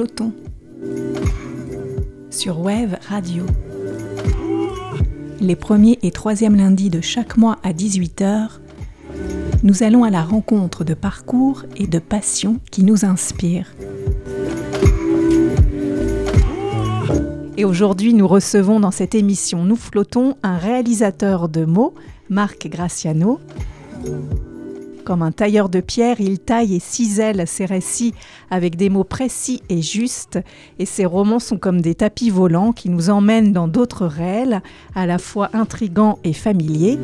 flottons sur Wave Radio. Les premiers et troisièmes lundis de chaque mois à 18h, nous allons à la rencontre de parcours et de passions qui nous inspirent. Et aujourd'hui, nous recevons dans cette émission Nous flottons un réalisateur de mots, Marc Graciano. Comme un tailleur de pierre, il taille et cisèle ses récits avec des mots précis et justes, et ses romans sont comme des tapis volants qui nous emmènent dans d'autres réels, à la fois intrigants et familiers.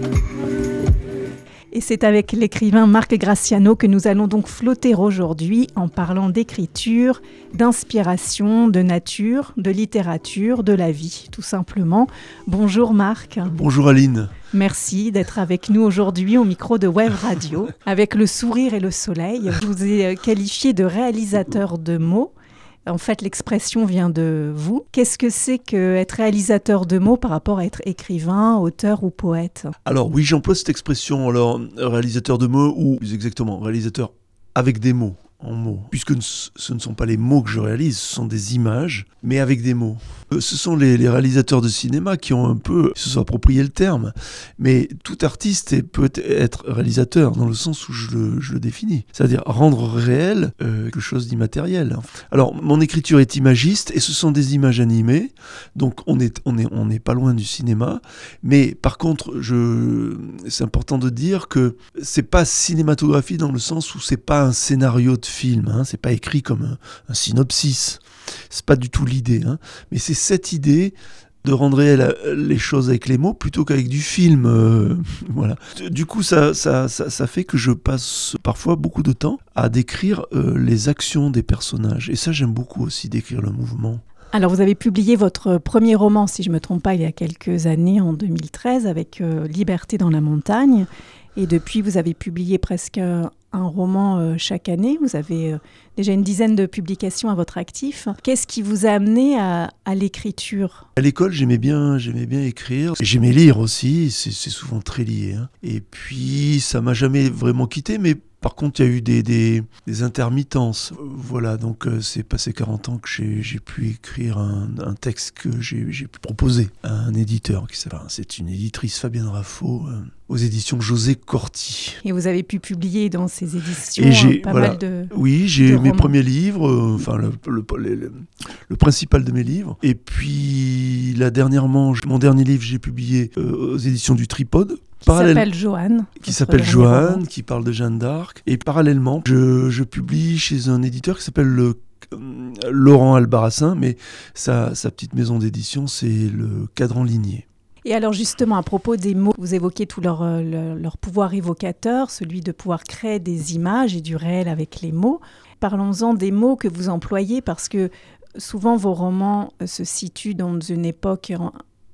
Et c'est avec l'écrivain Marc Graciano que nous allons donc flotter aujourd'hui en parlant d'écriture, d'inspiration, de nature, de littérature, de la vie, tout simplement. Bonjour Marc. Bonjour Aline. Merci d'être avec nous aujourd'hui au micro de Web Radio, avec le sourire et le soleil. Je vous ai qualifié de réalisateur de mots. En fait, l'expression vient de vous. Qu'est-ce que c'est qu'être réalisateur de mots par rapport à être écrivain, auteur ou poète? Alors oui, j'emploie cette expression, alors réalisateur de mots ou plus exactement réalisateur avec des mots en mots, puisque ce ne sont pas les mots que je réalise, ce sont des images, mais avec des mots. Euh, ce sont les, réalisateurs de cinéma qui ont un peu se sont approprié le terme, mais tout artiste peut être réalisateur dans le sens où je le, définis, c'est-à-dire rendre réel euh, quelque chose d'immatériel. Alors mon écriture est imagiste et ce sont des images animées, donc on est on est on n'est pas loin du cinéma, mais par contre je c'est important de dire que c'est pas cinématographie dans le sens où c'est pas un scénario de film, hein, c'est pas écrit comme un, synopsis, c'est pas du tout l'idée, hein, mais c'est cette idée de rendre réel les choses avec les mots plutôt qu'avec du film. Euh, voilà. Du coup, ça, ça, ça, fait que je passe parfois beaucoup de temps à décrire euh, les actions des personnages. Et ça, j'aime beaucoup aussi décrire le mouvement. Alors, vous avez publié votre premier roman, si je ne me trompe pas, il y a quelques années, en 2013, avec euh, Liberté dans la montagne. Et depuis, vous avez publié presque un roman euh, chaque année. Vous avez euh, déjà une dizaine de publications à votre actif. Qu'est-ce qui vous a amené à, l'écriture? À l'école, j'aimais bien, j'aimais bien écrire. J'aimais lire aussi. C'est souvent très lié. Hein. Et puis, ça m'a jamais vraiment quitté, mais par contre, il y a eu des, des, intermittences. Voilà, donc euh, c'est passé 40 ans que j'ai pu écrire un, texte que j'ai pu proposer à un éditeur. qui C'est une éditrice, Fabienne Raffo, euh, aux éditions José Corti. Et vous avez pu publier dans ces éditions euh, pas mal de. Oui, j'ai mes premiers livres, enfin le, le, principal de mes livres. Et puis, là, dernièrement, mon dernier livre, j'ai publié aux éditions du Tripode qui s'appelle Joanne. Qui s'appelle Joanne, qui parle de Jeanne d'Arc. Et parallèlement, je, publie chez un éditeur qui s'appelle le euh, Laurent Albarassin, mais sa, sa petite maison d'édition, c'est le Cadran Ligné. Et alors justement, à propos des mots, vous évoquez tout leur, leur, leur, pouvoir évocateur, celui de pouvoir créer des images et du réel avec les mots. Parlons-en des mots que vous employez parce que souvent vos romans se situent dans une époque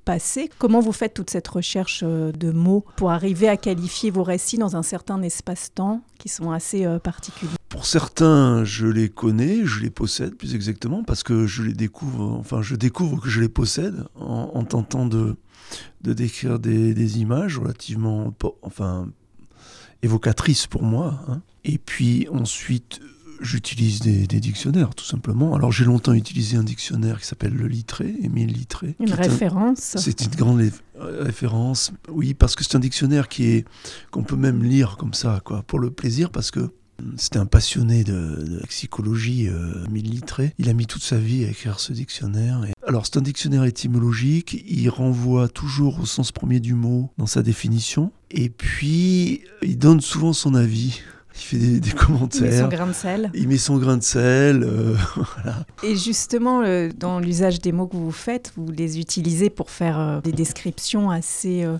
passé. Comment vous faites toute cette recherche euh, de mots pour arriver à qualifier vos récits dans un certain espace-temps qui sont assez euh, particuliers? Pour certains, je les connais, je les possède plus exactement, parce que je les découvre, enfin je découvre que je les possède en, tentant de, de décrire des, images relativement, enfin, évocatrices pour moi. Hein. Et puis ensuite, J'utilise des, dictionnaires, tout simplement. Alors, j'ai longtemps utilisé un dictionnaire qui s'appelle le Littré, Émile Littré. Une référence C'est une grande référence, oui, parce que c'est un dictionnaire qui est qu'on peut même lire comme ça, quoi, pour le plaisir, parce que c'était un passionné de, psychologie, euh, Littré. Il a mis toute sa vie à écrire ce dictionnaire. Alors, c'est un dictionnaire étymologique. Il renvoie toujours au sens premier du mot dans sa définition. Et puis, il donne souvent son avis il fait des, commentaires. Il met son grain de sel. Il met son grain de sel. Euh, Et justement, dans l'usage des mots que vous faites, vous les utilisez pour faire euh, des descriptions assez, euh,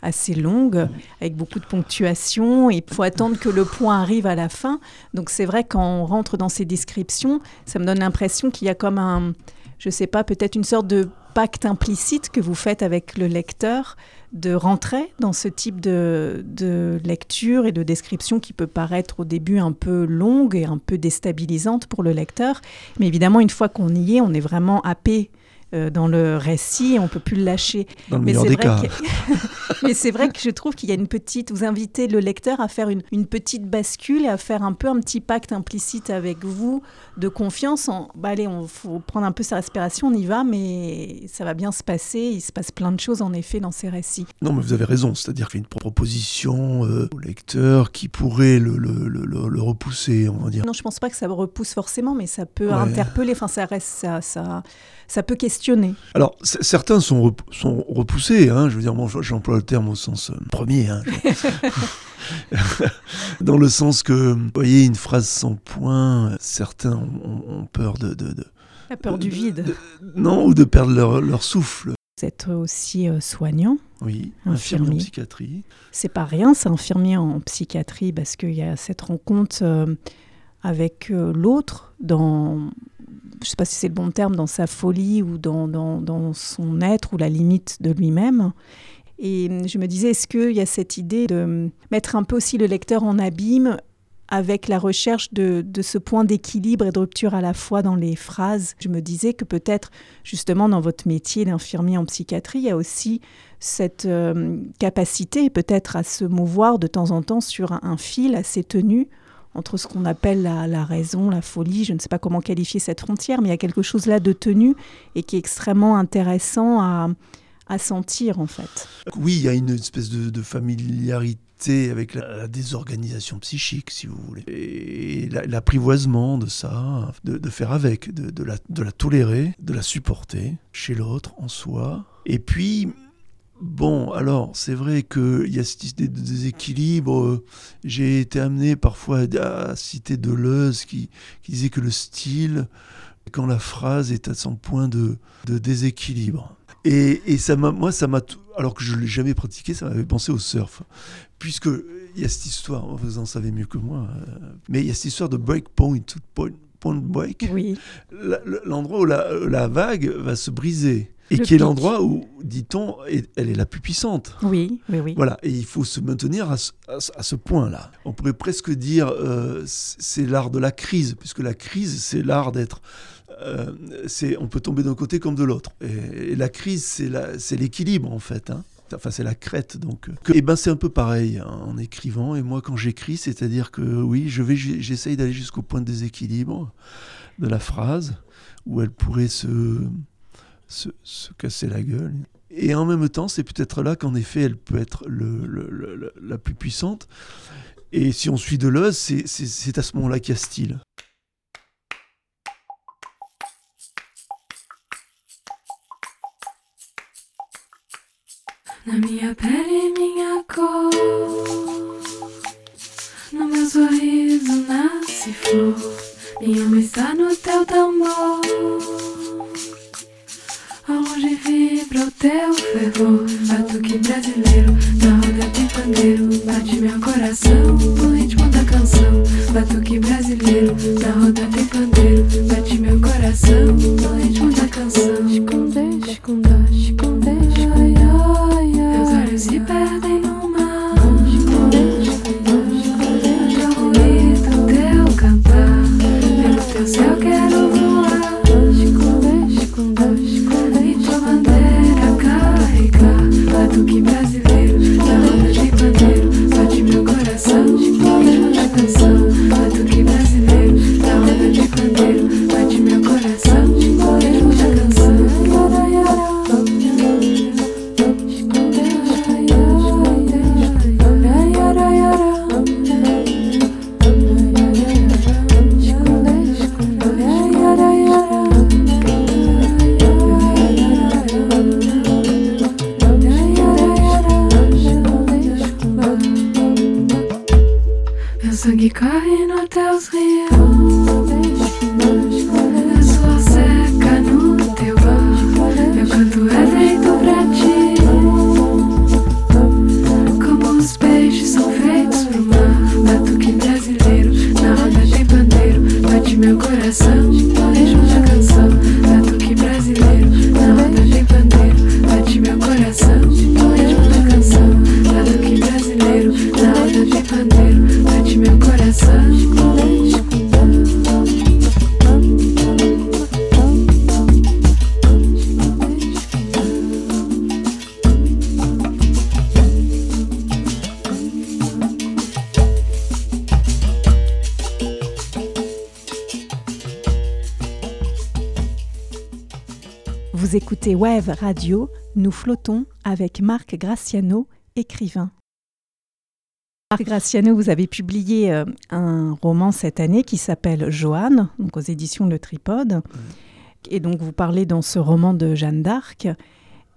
assez longues, avec beaucoup de ponctuation. Il faut attendre que le point arrive à la fin. Donc c'est vrai, quand on rentre dans ces descriptions, ça me donne l'impression qu'il y a comme un, je ne sais pas, peut-être une sorte de pacte implicite que vous faites avec le lecteur de rentrer dans ce type de, lecture et de description qui peut paraître au début un peu longue et un peu déstabilisante pour le lecteur. Mais évidemment, une fois qu'on y est, on est vraiment happé euh, dans le récit, on peut plus le lâcher. Dans le Mais c'est des vrai cas. que- Mais c'est vrai que je trouve qu'il y a une petite. Vous invitez le lecteur à faire une, une petite bascule et à faire un peu un petit pacte implicite avec vous de confiance. En, bah allez, on faut prendre un peu sa respiration, on y va, mais ça va bien se passer. Il se passe plein de choses en effet dans ces récits. Non, mais vous avez raison, c'est-à-dire qu'il y a une proposition euh, au lecteur qui pourrait le, le- le- le- le repousser, on va dire. Non, je pense pas que ça repousse forcement, mais ça peut Ouais. interpeller. Enfin, ça reste, ça, ça, ça peut questionner. Alors, certains sont, rep- sont repoussés, hein, je veux dire, bon, j'emploie le terme au sens euh, premier, hein, dans le sens que, vous voyez, une phrase sans point, certains ont, peur de, de- de- La peur du vide. de- non, ou de perdre leur, leur souffle. Vous êtes aussi euh, soignant. Oui, Infirmier. infirmier en psychiatrie. C'est pas rien, c'est infirmier en psychiatrie parce qu'il y a cette rencontre euh, avec euh, l'autre dans, je sais pas si c'est le bon terme, dans sa folie ou dans, dans, dans son être ou la limite de lui-même. Et je me disais, est-ce qu'il y a cette idée de mettre un peu aussi le lecteur en abîme avec la recherche de, de ce point d'équilibre et de rupture à la fois dans les phrases? Je me disais que peut-être, justement, dans votre métier d'infirmier en psychiatrie, il y a aussi cette euh, capacité peut-être à se mouvoir de temps en temps sur un, un fil assez tenu entre ce qu'on appelle la, raison, la folie, je ne sais pas comment qualifier cette frontière, mais il y a quelque chose là de tenu et qui est extrêmement intéressant à, sentir en fait. Oui, il y a une espèce de, familiarité avec la, désorganisation psychique, si vous voulez. Et la- l'apprivoisement de ça, de, faire avec, de la tolérer, de la supporter chez l'autre, en soi. Et puis, bon, alors, c'est vrai qu'il y a cette idée de déséquilibre. Euh, J'ai été amené parfois à citer Deleuze qui, qui disait que le style, quand la phrase est à son point de, de déséquilibre. Et, et ça moi, ça m'a, tout- alors que je ne l'ai jamais pratiqué, ça m'avait pensé au surf. Puisque il y a cette histoire, vous en savez mieux que moi, euh, mais il y a cette histoire de break point, point, break, Oui, l'endroit où la, la vague va se briser. Et qui est l'endroit où, dit-on, elle est la plus puissante. oui, oui, oui. Voilà, et il faut se maintenir à ce, à point-là. On pourrait presque dire euh, c'est l'art de la crise, puisque la crise, c'est l'art d'être. euh, c'est, on peut tomber d'un côté comme de l'autre. Et, et la crise, c'est, l'équilibre, en fait. hein. Enfin, c'est la crête, donc. Et ben, c'est un peu pareil hein, en écrivant. Et moi, quand j'écris, c'est-à-dire que oui, je vais, j'essaye d'aller jusqu'au point de déséquilibre de la phrase, où elle pourrait se, se, se casser la gueule. Et en même temps, c'est peut-être là qu'en effet, elle peut être le, le- le- la plus puissante. Et si on suit Deleuze, c'est à ce moment-là qu'il y a style. Na minha pele, minha cor. No meu sorriso nasce flor. Minha alma está no teu tambor. Longe vibra o teu fervor. Batuque brasileiro, na roda de pandeiro. Bate meu coração no ritmo da canção. Batuque brasileiro, na roda de pandeiro. Bate meu coração no ritmo da canção. Esconde, esconde, esconde. Meus olhos se perdem Spooky Bell. Meu écoutez Wave Radio, nous flottons avec Marc Graciano, écrivain. Marc Graciano, vous avez publié euh, un roman cette année qui s'appelle Joanne, donc aux éditions Le Tripode. Et donc vous parlez dans ce roman de Jeanne d'Arc.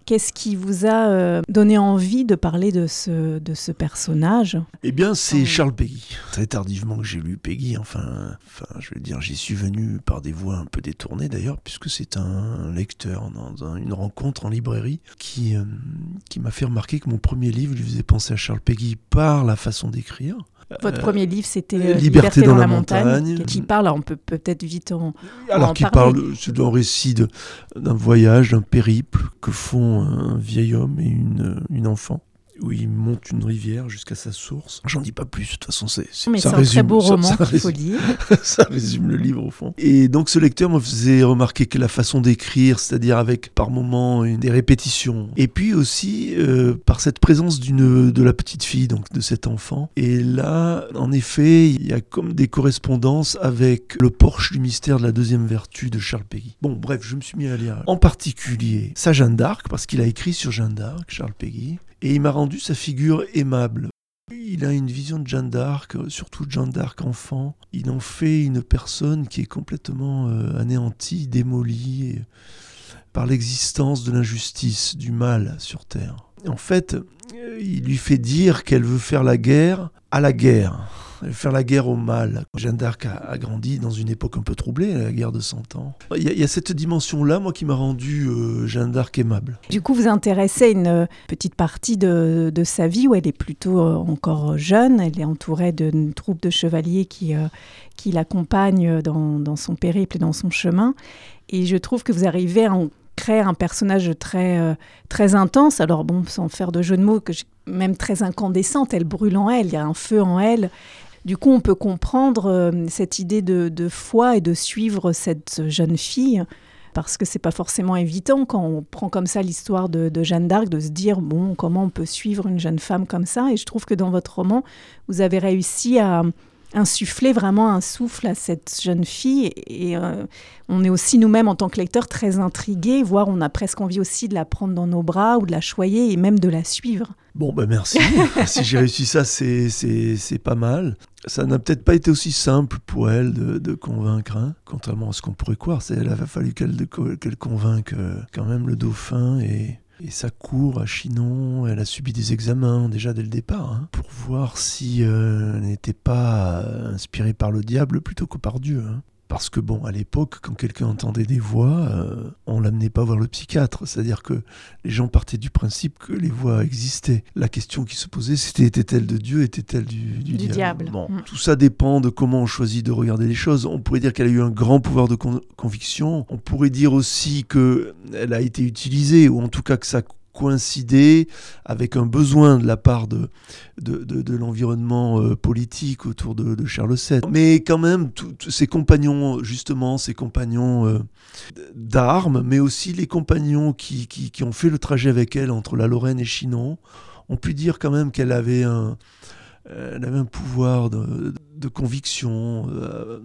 Qu'est-ce qui vous a euh, donné envie de parler de ce, de ce personnage? Eh bien, c'est. Charles Peggy. Très tardivement que j'ai lu Peggy. Enfin, enfin, je veux dire, j'y suis venu par des voies un peu détournées d'ailleurs, puisque c'est un lecteur dans un- une rencontre en librairie qui, euh, qui m'a fait remarquer que mon premier livre lui faisait penser à Charles Peggy par la façon d'écrire. Votre premier livre, c'était euh, Liberté dans la montagne, montagne. qui parle, on peut peut-être vite en... Alors en qu'il parler. parle, c'est un récit d'un voyage, d'un périple que font un vieil homme et une, une enfant, où il monte une rivière jusqu'à sa source. J'en dis pas plus, de toute façon, c'est Mais un très beau ça- roman qu'il faut lire. ça résume le livre au fond. Et donc ce lecteur me faisait remarquer que la façon d'écrire, c'est-à-dire avec par moments une, des répétitions, et puis aussi euh, par cette présence d'une de la petite fille, donc de cet enfant. Et là, en effet, il y a comme des correspondances avec le Porche du mystère de la deuxième vertu de Charles Peggy. Bon, bref, je me suis mis à lire en particulier sa Jeanne d'Arc, parce qu'il a écrit sur Jeanne d'Arc, Charles Peggy, et il m'a rendu sa figure aimable. Il a une vision de Jeanne d'Arc, euh, surtout Jeanne d'Arc enfant. Il en fait une personne qui est complètement euh, anéantie, démolie par l'existence de l'injustice, du mal sur Terre. En fait, euh, il lui fait dire qu'elle veut faire la guerre à la guerre. Faire la guerre au mal. Jeanne d'Arc a, grandi dans une époque un peu troublée, la guerre de Cent Ans. Il y a, y a cette dimension-là, moi, qui m'a rendu euh, Jeanne d'Arc aimable. Du coup, vous intéressez une euh, petite partie de, sa vie où elle est plutôt euh, encore jeune. Elle est entourée d'une troupe de chevaliers qui, l'accompagnent dans, son périple et dans son chemin. Et je trouve que vous arrivez à en créer un personnage très, très intense. Alors bon, sans faire de jeu de mots, que même très incandescente, elle brûle en elle, il y a un feu en elle. Du coup, on peut comprendre euh, cette idée de, de foi et de suivre cette jeune fille parce que c'est pas forcément évident quand on prend comme ça l'histoire de, de Jeanne d'Arc de se dire bon comment on peut suivre une jeune femme comme ça. Et je trouve que dans votre roman vous avez réussi à insuffler vraiment un souffle à cette jeune fille et, et, euh, on est aussi nous-mêmes en tant que lecteurs très intrigués voire on a presque envie aussi de la prendre dans nos bras ou de la choyer et même de la suivre Bon, ben merci. si j'ai réussi ça, c'est, c'est, c'est pas mal. Ça n'a peut-être pas été aussi simple pour elle de, de convaincre, hein, contrairement à ce qu'on pourrait croire. Elle a fallu qu'elle convainque euh, quand même le dauphin et, et sa cour à Chinon. Elle a subi des examens déjà dès le départ hein, pour voir si euh, elle n'était pas euh, inspirée par le diable plutôt que par Dieu. hein. Parce que bon, à l'époque, quand quelqu'un entendait des voix, euh, on l'amenait pas voir le psychiatre. C'est-à-dire que les gens partaient du principe que les voix existaient. La question qui se posait, c'était était-elle de Dieu, était-elle du, du, Du diable. Bon, Mm. tout ça dépend de comment on choisit de regarder les choses. On pourrait dire qu'elle a eu un grand pouvoir de con- conviction. On pourrait dire aussi que elle a été utilisée, ou en tout cas que ça coïncidait avec un besoin de la part de, de, de- l'environnement euh, politique autour de, Charles VII. Mais quand même, tous ses compagnons, justement, ses compagnons euh, d'armes, mais aussi les compagnons qui, ont fait le trajet avec elle entre la Lorraine et Chinon, ont pu dire quand même qu'elle avait un, euh, avait un pouvoir de, de conviction euh,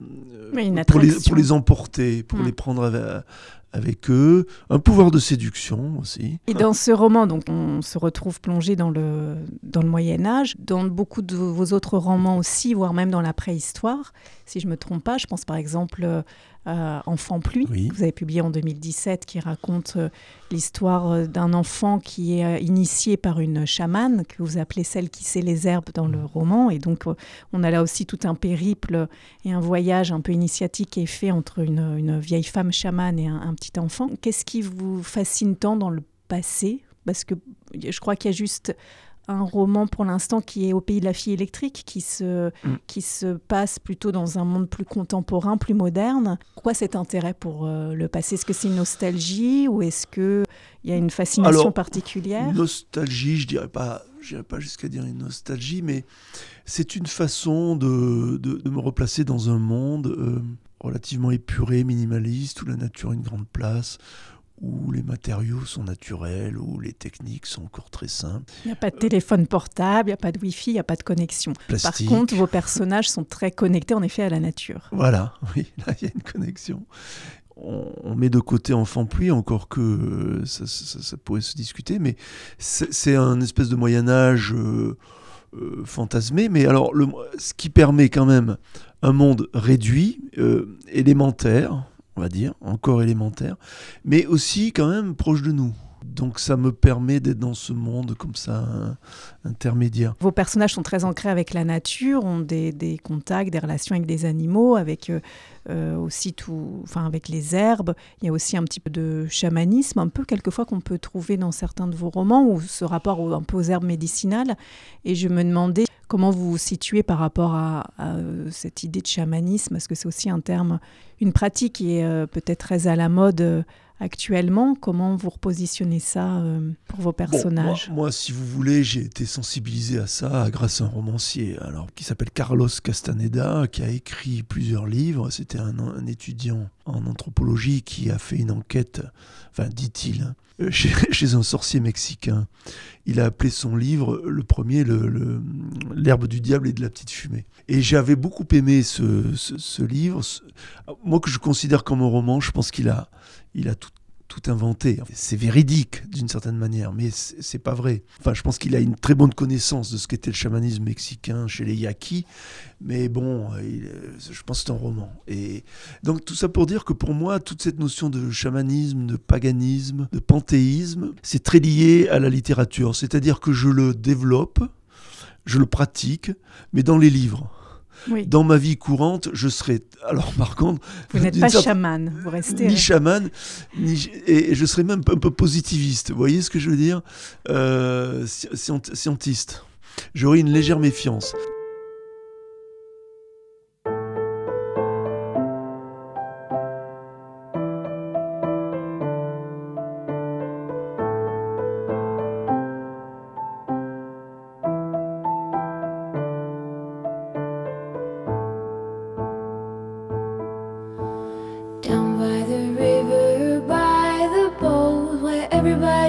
pour, les, attraction. pour les emporter, pour Mm. les prendre avec, avec eux, un pouvoir de séduction aussi. Et dans ce roman, donc, on se retrouve plongé dans le, dans le Moyen Âge, dans beaucoup de vos autres romans aussi, voire même dans la préhistoire, si je me trompe pas. Je pense par exemple euh, à Enfant pluie, Oui. que vous avez publié en 2017, qui raconte euh, l'histoire euh, d'un enfant qui est euh, initié par une chamane, que vous appelez celle qui sait les herbes dans le roman. Et donc, euh, on a là aussi tout un périple et un voyage un peu initiatique est fait entre une, vieille femme chamane et un petit enfant. Qu'est-ce qui vous fascine tant dans le passé? Parce que je crois qu'il y a juste un roman pour l'instant qui est au pays de la fille électrique, qui se, Mm. qui se passe plutôt dans un monde plus contemporain, plus moderne. Pourquoi cet intérêt pour euh, le passé? Est-ce que c'est une nostalgie ou est-ce qu'il y a une fascination Alors, particulière? Nostalgie, je dirais pas, pas jusqu'à dire une nostalgie, mais c'est une façon de, de, de me replacer dans un monde euh, relativement épuré, minimaliste, où la nature a une grande place, où les matériaux sont naturels, où les techniques sont encore très simples. Il n'y a pas de téléphone portable, il n'y a pas de Wi-Fi, il n'y a pas de connexion. Par contre, vos personnages sont très connectés en effet à la nature. Voilà, oui, là il y a une connexion. on, met de côté Enfant Pluie, encore que euh, ça, pourrait se discuter, mais c'est un espèce de Moyen Âge euh, euh, fantasmé. Mais alors, le, ce qui permet quand même un monde réduit, élémentaire, on va dire, encore élémentaire, mais aussi quand même proche de nous. Donc ça me permet d'être dans ce monde comme ça intermédiaire. Vos personnages sont très ancrés avec la nature, ont des, contacts, des relations avec des animaux, avec euh, euh, aussi tout, enfin avec les herbes. Il y a aussi un petit peu de chamanisme, un peu quelquefois qu'on peut trouver dans certains de vos romans, ou ce rapport un peu aux herbes médicinales. Et je me demandais comment vous vous situez par rapport à, euh, cette idée de chamanisme, parce que c'est aussi un terme, une pratique qui est peut-être très à la mode actuellement. Comment vous repositionnez ça euh, pour vos personnages moi, si vous voulez, j'ai été sensibilisé à ça grâce à un romancier alors, qui s'appelle Carlos Castaneda, qui a écrit plusieurs livres. C'était un, étudiant en anthropologie qui a fait une enquête, enfin dit-il, euh, chez, un sorcier mexicain. Il a appelé son livre, le premier, L'herbe du diable et de la petite fumée. Et j'avais beaucoup aimé ce, ce livre. Moi que je considère comme un roman, je pense qu'il a, il a tout, inventé. C'est véridique d'une certaine manière, mais c'est pas vrai. Enfin, je pense qu'il a une très bonne connaissance de ce qu'était le chamanisme mexicain chez les Yaquis, mais bon, je pense que c'est un roman. Et donc tout ça pour dire que pour moi, toute cette notion de chamanisme, de paganisme, de panthéisme, c'est très lié à la littérature. C'est-à-dire que je le développe, je le pratique, mais dans les livres. Dans ma vie courante, je serais. Alors, par contre. Vous n'êtes pas chaman, vous restez. Ni chaman, ni, et je serais même un peu positiviste. Vous voyez ce que je veux dire? Euh, Scientiste. J'aurais une légère méfiance.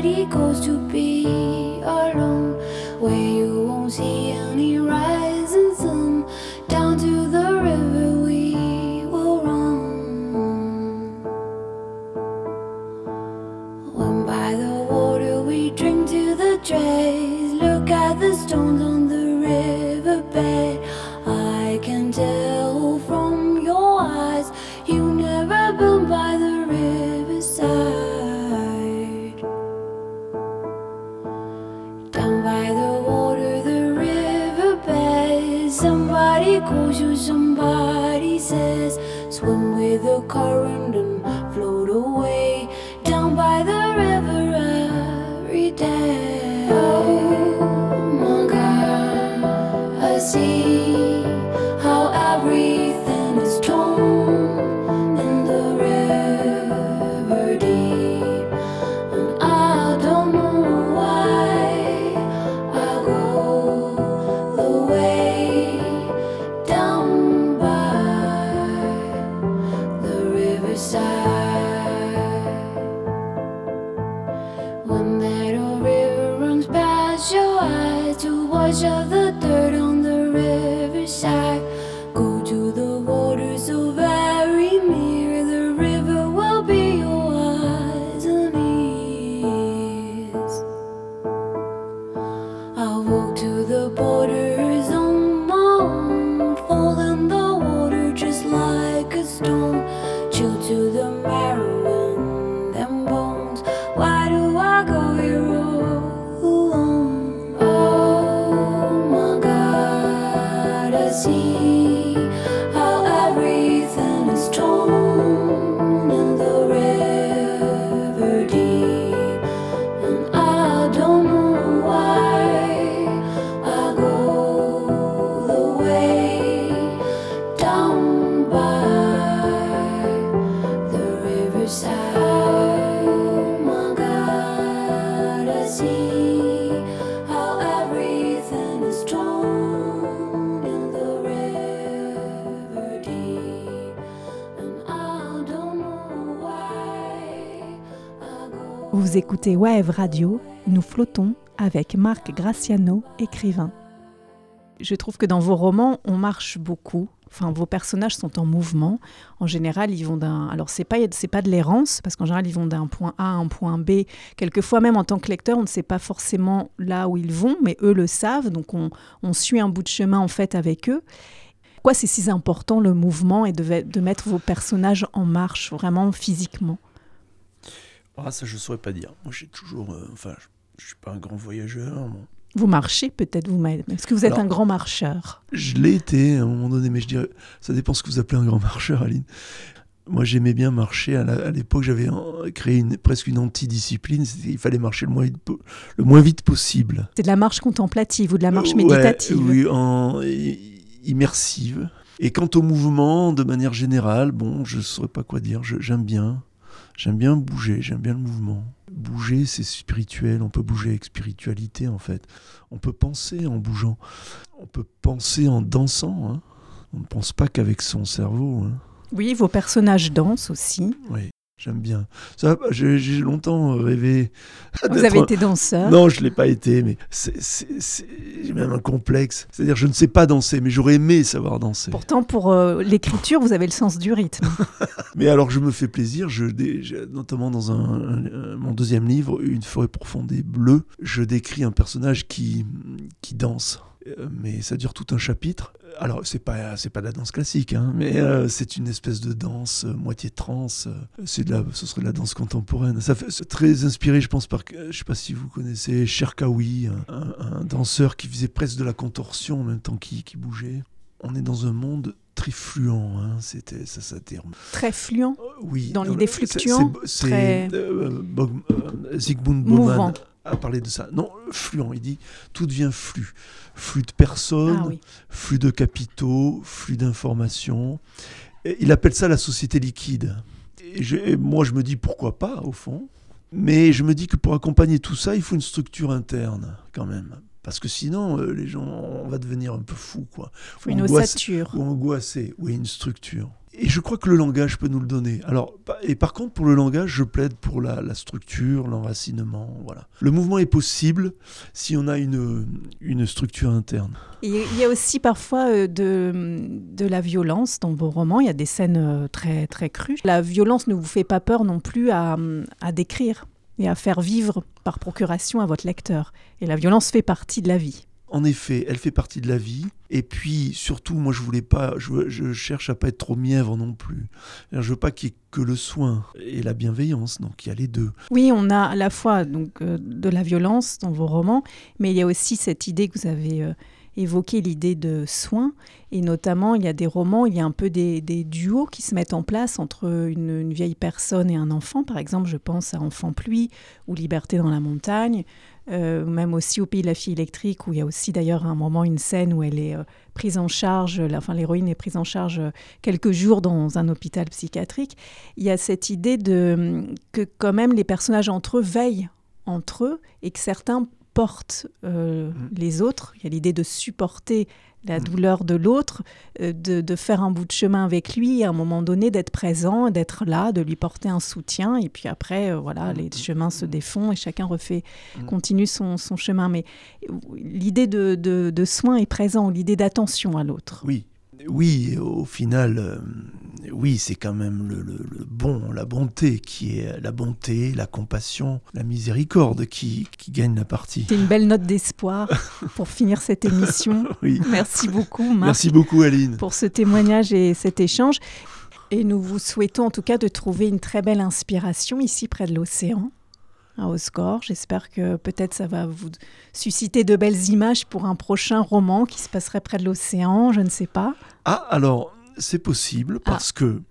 it goes to be alone, where you won't see. Vous écoutez Wave Radio, nous flottons avec Marc Graciano, écrivain. je trouve que dans vos romans, on marche beaucoup. Enfin, vos personnages sont en mouvement. En général, ils vont d'un. Alors, c'est pas pas de l'errance parce qu'en général, ils vont d'un point A à un point B. Quelquefois, même en tant que lecteur, on ne sait pas forcément là où ils vont, mais eux le savent. Donc, on, suit un bout de chemin en fait avec eux. Pourquoi c'est si important le mouvement et de mettre vos personnages en marche vraiment physiquement? Ah, ça, je saurais pas dire. Moi, j'ai toujours. euh, enfin, je, je suis pas un grand voyageur. bon. Vous marchez peut-être vous-même. Est-ce que vous êtes Alors- un grand marcheur? Je l'ai été à un moment donné, mais je dirais, ça dépend ce que vous appelez un grand marcheur, Aline. Moi, j'aimais bien marcher. À l'époque, j'avais créé une, presque une antidiscipline. Il fallait marcher le moins vite, po- le moins vite possible. C'est de la marche contemplative ou de la marche Euh, ouais, méditative? oui, en, immersive. Et quant au mouvement, de manière générale, bon, je ne saurais pas quoi dire. J'aime bien. J'aime bien bouger, j'aime bien le mouvement. Bouger, c'est spirituel. On peut bouger avec spiritualité, en fait. On peut penser en bougeant. On peut penser en dansant. hein. On ne pense pas qu'avec son cerveau. hein. Oui, vos personnages dansent aussi. Oui, j'aime bien. Ça, j'ai longtemps rêvé. Vous avez été danseur. non, je ne l'ai pas été, mais j'ai même un complexe. C'est-à-dire, je ne sais pas danser, mais j'aurais aimé savoir danser. Pourtant, pour euh, l'écriture, vous avez le sens du rythme. Mais alors, je me fais plaisir, je, notamment dans un, mon deuxième livre, Une forêt profonde et bleue, je décris un personnage qui, qui danse. Euh, Mais ça dure tout un chapitre. Alors, c'est pas, c'est pas de la danse classique, hein, mais euh, c'est une espèce de danse euh, moitié trance. euh, C'est de la, ce serait de la danse contemporaine. Ça fait, c'est très inspiré, je pense, par, je sais pas si vous connaissez Cherkaoui, un, un- un danseur qui faisait presque de la contorsion en même temps qu'il bougeait. On est dans un monde très fluent, hein, c'était ça, ça terme. Très fluent. Oui. Dans l'idée c'est- fluctuant, C'est très- Zygmunt Mouvant. A parlé de ça. Non, fluent. Il dit tout devient flux. Flux de personnes, Ah oui. flux de capitaux, flux d'informations. Il appelle ça la société liquide. Et je- moi, je me dis pourquoi pas, au fond. Mais je me dis que pour accompagner tout ça, il faut une structure interne, quand même. Parce que sinon, euh, les gens, on va devenir un peu fou, quoi. Faut une ossature. ou angoissé, oui, une structure. Et je crois que le langage peut nous le donner. Alors, et par contre, pour le langage, je plaide pour la, structure, l'enracinement, voilà. Le mouvement est possible si on a une, une structure interne. Il y a aussi parfois euh, de, de la violence dans vos romans. Il y a des scènes euh, très, très crues. La violence ne vous fait pas peur non plus à, à décrire et à faire vivre par procuration à votre lecteur. Et la violence fait partie de la vie. En effet, elle fait partie de la vie. Et puis, surtout, moi, je voulais pas, je, cherche à pas être trop mièvre non plus. Je veux pas qu'il y ait que le soin et la bienveillance. Donc, il y a les deux. Oui, on a à la fois donc, euh, de la violence dans vos romans, mais il y a aussi cette idée que vous avez euh, évoquée, l'idée de soins. Et notamment, il y a des romans, il y a un peu des, des duos qui se mettent en place entre une, une vieille personne et un enfant. Par exemple, je pense à Enfant Pluie ou Liberté dans la montagne, euh, même aussi au Pays de la fille électrique, où il y a aussi d'ailleurs à un moment une scène où elle est euh, prise en charge, la- enfin l'héroïne est prise en charge euh, quelques jours dans un hôpital psychiatrique. Il y a cette idée de que quand même les personnages entre eux veillent entre eux et que certains portent Mm. les autres. Il y a l'idée de supporter la Mm. douleur de l'autre, euh, de, de faire un bout de chemin avec lui, à un moment donné d'être présent, d'être là, de lui porter un soutien. Et puis après, euh, voilà, Mm. les chemins se défont et chacun refait, Mm. continue son, son chemin. Mais euh, l'idée de, de, de soin est présente, l'idée d'attention à l'autre. Oui. Oui, au final, euh, oui, c'est quand même le, le- le bon, la bonté qui est la bonté, la compassion, la miséricorde qui, qui gagne la partie. C'est une belle note d'espoir pour finir cette émission. Oui. Merci beaucoup, Marc. Merci beaucoup, Aline. pour ce témoignage et cet échange. Et nous vous souhaitons en tout cas de trouver une très belle inspiration ici près de l'océan, à Osgore. J'espère que peut-être ça va vous susciter de belles images pour un prochain roman qui se passerait près de l'océan, je ne sais pas. Ah, alors, c'est possible Ah. parce que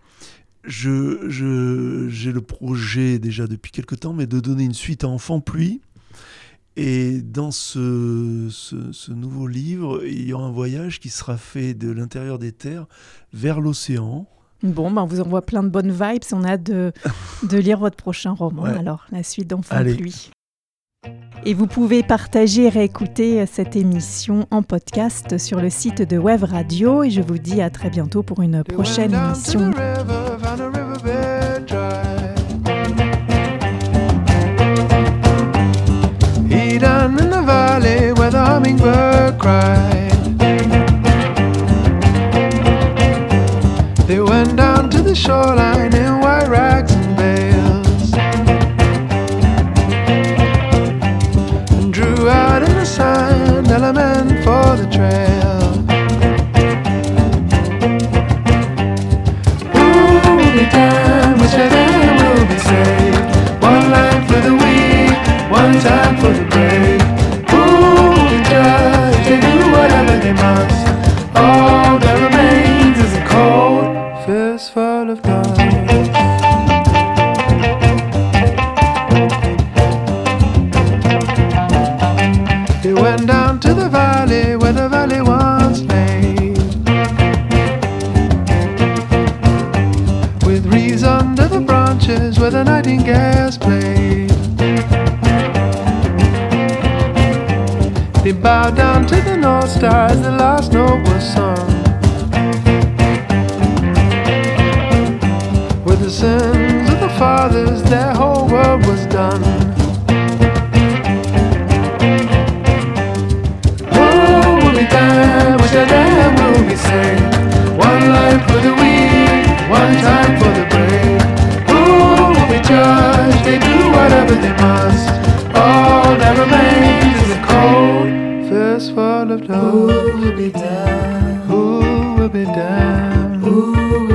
je, je- j'ai le projet déjà depuis quelque temps, mais de donner une suite à Enfant Pluie. Et dans ce, ce- ce nouveau livre, il y aura un voyage qui sera fait de l'intérieur des terres vers l'océan. Bon, ben on vous envoie plein de bonnes vibes. On a hâte de, de lire votre prochain roman. Ouais. Alors, la suite d'Enfant. Pluie. Et vous pouvez partager et réécouter cette émission en podcast sur le site de Web Radio. Et je vous dis à très bientôt pour une prochaine émission. shoreline. but they must all that remains is a cold first fistful of dough. Who will be down? Who will be down? Who